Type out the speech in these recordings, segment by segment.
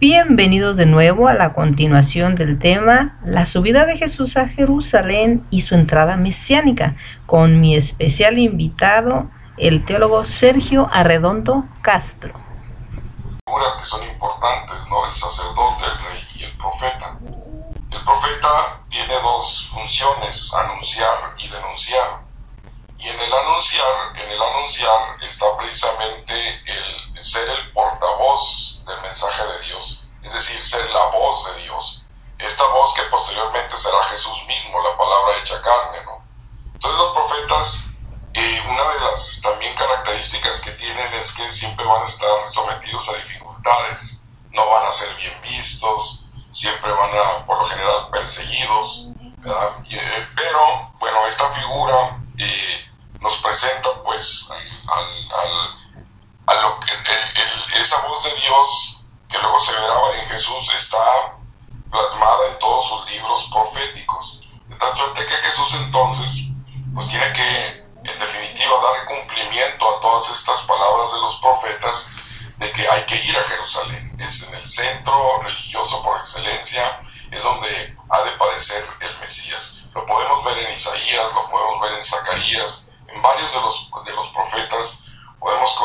Bienvenidos de nuevo a la continuación del tema La subida de Jesús a Jerusalén y su entrada mesiánica con mi especial invitado, el teólogo Sergio Arredondo Castro. Figuras que son importantes, ¿no? El sacerdote, el rey y el profeta. El profeta tiene dos funciones, anunciar y denunciar. Y en el anunciar, en el anunciar está precisamente el ser el portavoz del mensaje de Dios, es decir, ser la voz de Dios. Esta voz que posteriormente será Jesús mismo, la palabra hecha carne, ¿no? Entonces los profetas, eh, una de las también características que tienen es que siempre van a estar sometidos a dificultades, no van a ser bien vistos, siempre van a, por lo general, perseguidos, eh, pero, bueno, esta figura eh, nos presenta pues a lo que esa voz de Dios que luego se verá en Jesús está plasmada en todos sus libros proféticos. De tal suerte que Jesús entonces pues tiene que en definitiva dar cumplimiento a todas estas palabras de los profetas de que hay que ir a Jerusalén. Es en el centro religioso por excelencia, es donde ha de padecer el Mesías. Lo podemos ver en Isaías, lo podemos ver en Zacarías, en varios de los, de los profetas podemos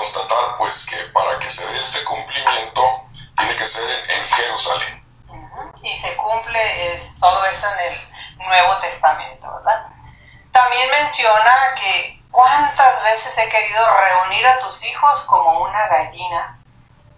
que para que se dé este cumplimiento tiene que ser en, Jerusalén. Y se cumple todo esto en el Nuevo Testamento, ¿verdad? También menciona que cuántas veces he querido reunir a tus hijos como una gallina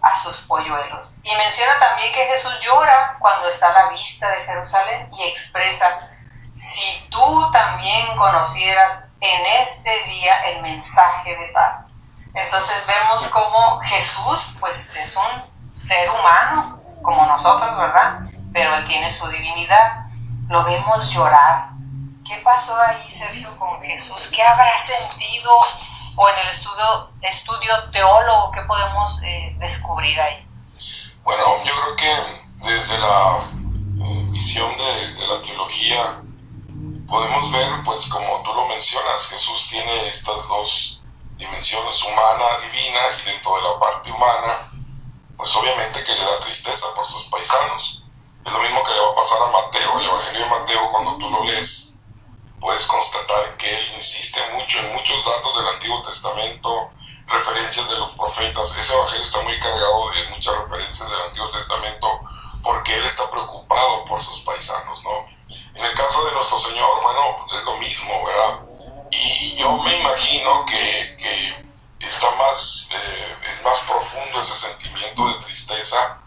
a sus polluelos. Y menciona también que Jesús llora cuando está a la vista de Jerusalén y expresa si tú también conocieras en este día el mensaje de paz. Entonces vemos cómo Jesús pues es un ser humano como nosotros, ¿verdad? Pero él tiene su divinidad. Lo vemos llorar. ¿Qué pasó ahí, Sergio, con Jesús? ¿Qué habrá sentido? O en el estudio, estudio teólogo, ¿qué podemos eh, descubrir ahí? Bueno, yo creo que desde la eh, visión de, de la teología podemos ver, pues como tú lo mencionas, Jesús tiene estas dos dimensiones, humana, divina, y dentro de la parte humana, pues obviamente que le da tristeza por sus paisanos. Es lo mismo que le va a pasar a Mateo, el Evangelio de Mateo, cuando tú lo lees, puedes constatar que él insiste mucho en muchos datos del Antiguo Testamento, referencias de los profetas. Ese Evangelio está muy cargado de muchas referencias del Antiguo Testamento porque él está preocupado por sus paisanos, ¿no? En el caso de nuestro Señor, bueno, pues es lo mismo, ¿verdad? Y yo me imagino que, más, eh, es más profundo ese sentimiento de tristeza,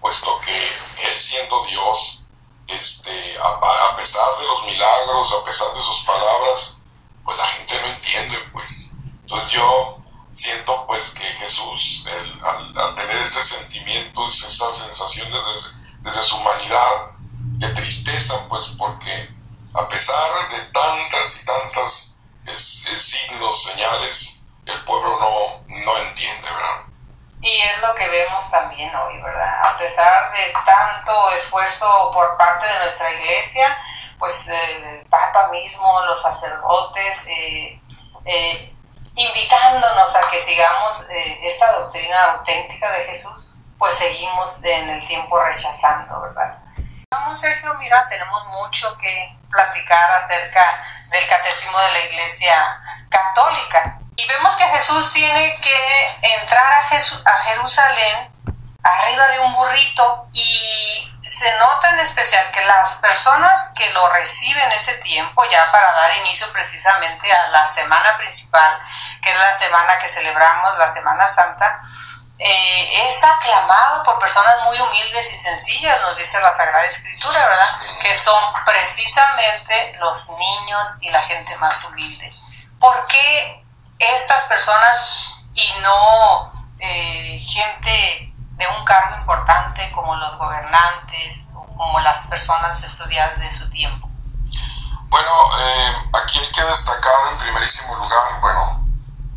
puesto que Él siendo Dios, este, a, a, pesar de los milagros, a pesar de sus palabras, pues la gente no entiende, pues. Entonces yo siento pues que Jesús, al, al, tener este sentimiento, esa sensación desde, desde su humanidad, de tristeza, pues porque a pesar de tantas y tantas signos, señales, el pueblo no, no entiende, ¿verdad? Y es lo que vemos también hoy, ¿verdad? A pesar de tanto esfuerzo por parte de nuestra iglesia, pues el Papa mismo, los sacerdotes, eh, eh, invitándonos a que sigamos eh, esta doctrina auténtica de Jesús, pues seguimos en el tiempo rechazando, ¿verdad? Vamos, Sergio, mira, tenemos mucho que platicar acerca del catecismo de la Iglesia Católica. Y vemos que Jesús tiene que entrar a, a Jerusalén arriba de un burrito y se nota en especial que las personas que lo reciben ese tiempo, ya para dar inicio precisamente a la semana principal, que es la semana que celebramos, la Semana Santa, eh, es aclamado por personas muy humildes y sencillas, nos dice la Sagrada Escritura, ¿verdad? Que son precisamente los niños y la gente más humilde. ¿Por qué estas personas y no eh, gente de un cargo importante como los gobernantes o como las personas estudiadas de su tiempo? Bueno, eh, aquí hay que destacar en primerísimo lugar, bueno,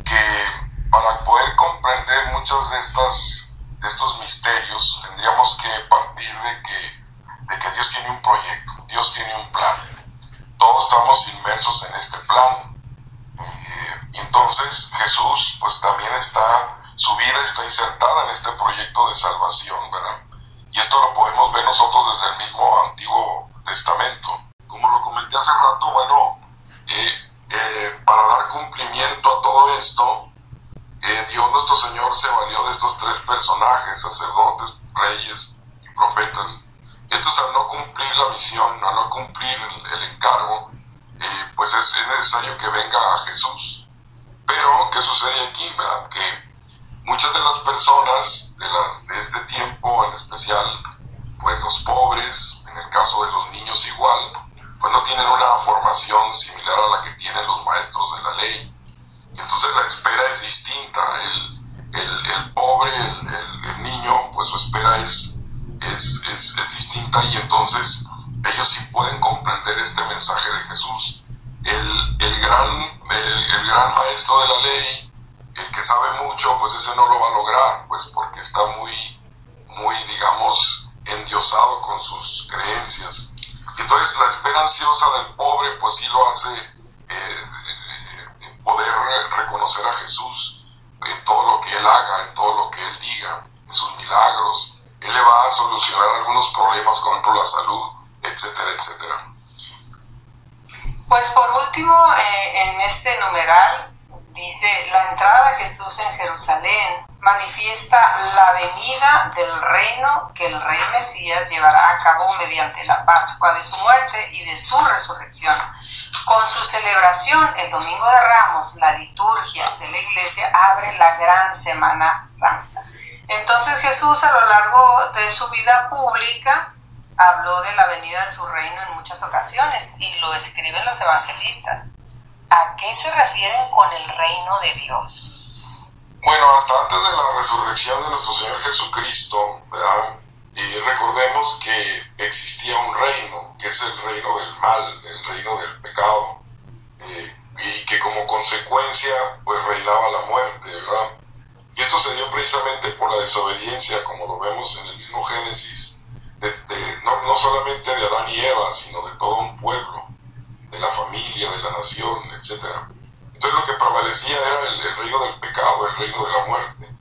que para poder comprender muchos de, estas, de estos misterios, tendríamos que partir de que, de que Dios tiene un proyecto, Dios tiene un plan. Todos estamos inmersos en este plan. Entonces Jesús pues también está, su vida está insertada en este proyecto de salvación, ¿verdad? Y esto lo podemos ver nosotros desde el mismo Antiguo Testamento. Como lo comenté hace rato, bueno, eh, eh, para dar cumplimiento a todo esto, eh, Dios nuestro Señor se valió de estos tres personajes, sacerdotes, reyes y profetas. Estos al no cumplir la misión, al no cumplir el, encargo, pues es necesario que venga Jesús pero, ¿qué sucede aquí? Que muchas de las personas de, las, de este tiempo, en especial pues los pobres, en el caso de los niños igual, pues no tienen una formación similar a la que tienen los maestros de la ley. Entonces la espera es distinta. El, el, pobre, el, niño, pues su espera es, es, es, es, distinta y entonces ellos sí pueden comprender este mensaje de Jesús. El, gran, el, gran maestro de la ley, el que sabe mucho, pues ese no lo va a lograr, pues porque está muy, muy, digamos, endiosado con sus creencias. Entonces la espera ansiosa del pobre, pues sí lo hace eh, eh, poder reconocer a Jesús en todo lo que Él haga, en todo lo que Él diga, en sus milagros. Él le va a solucionar algunos problemas, por ejemplo la salud, etcétera, etcétera. Pues por último, eh, en este numeral dice, la entrada de Jesús en Jerusalén manifiesta la venida del reino que el rey Mesías llevará a cabo mediante la Pascua de su muerte y de su resurrección. Con su celebración el Domingo de Ramos, la liturgia de la iglesia abre la gran Semana Santa. Entonces Jesús a lo largo de su vida pública habló de la venida de su reino en muchas ocasiones y lo escriben los evangelistas. ¿A qué se refieren con el reino de Dios? Bueno, hasta antes de la resurrección de nuestro Señor Jesucristo, Y recordemos que existía un reino, que es el reino del mal, el reino del pecado, eh, y que como consecuencia pues reinaba la muerte, ¿verdad? Y esto se dio precisamente por la desobediencia, como lo vemos en el mismo Génesis, no, no solamente de Adán y Eva, sino de todo un pueblo, de la familia, de la nación, etcétera. Entonces lo que prevalecía era el, reino del pecado, el reino de la muerte.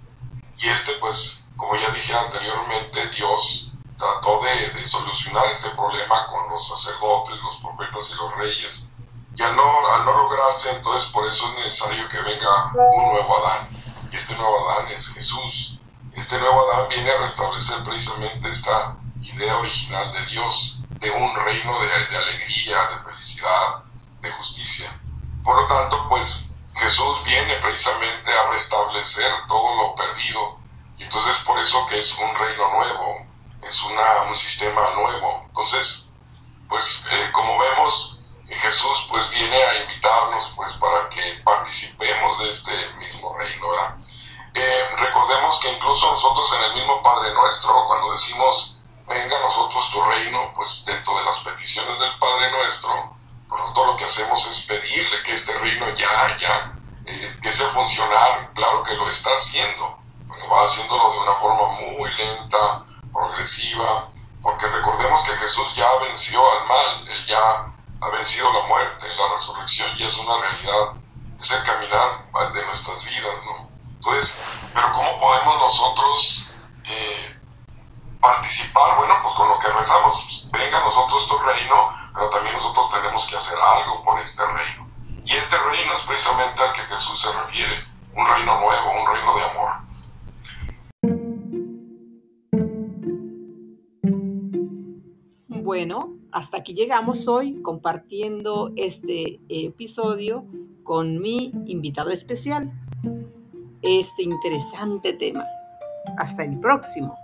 Y este, pues, como ya dije anteriormente, Dios trató de, solucionar este problema con los sacerdotes, los profetas y los reyes. Y al no, al no lograrse, entonces por eso es necesario que venga un nuevo Adán. Y este nuevo Adán es Jesús. Este nuevo Adán viene a restablecer precisamente esta idea original de Dios, de un reino de, alegría, de felicidad, de justicia. Por lo tanto, pues Jesús viene precisamente a restablecer todo lo perdido. Y entonces por eso que es un reino nuevo, es una, un sistema nuevo. Entonces, pues eh, como vemos, Jesús pues viene a invitarnos pues para que participemos de este mismo reino. Eh, recordemos que incluso nosotros en el mismo Padre Nuestro, cuando decimos, venga a nosotros tu reino, pues dentro de las peticiones del Padre Nuestro, todo lo que hacemos es pedirle que este reino ya, ya eh, empiece a funcionar. Claro que lo está haciendo, pero va haciéndolo de una forma muy lenta, progresiva, porque recordemos que Jesús ya venció al mal, Él ya ha vencido la muerte, la resurrección ya es una realidad, es el caminar de nuestras vidas, ¿no? Entonces, pero ¿cómo podemos nosotros eh, participar? Bueno, pues con lo que rezamos, venga nosotros tu reino, pero también nosotros tenemos que hacer algo por este reino. Y este reino es precisamente al que Jesús se refiere, un reino nuevo, un reino de amor. Bueno, hasta aquí llegamos hoy compartiendo este episodio con mi invitado especial, este interesante tema. Hasta el próximo.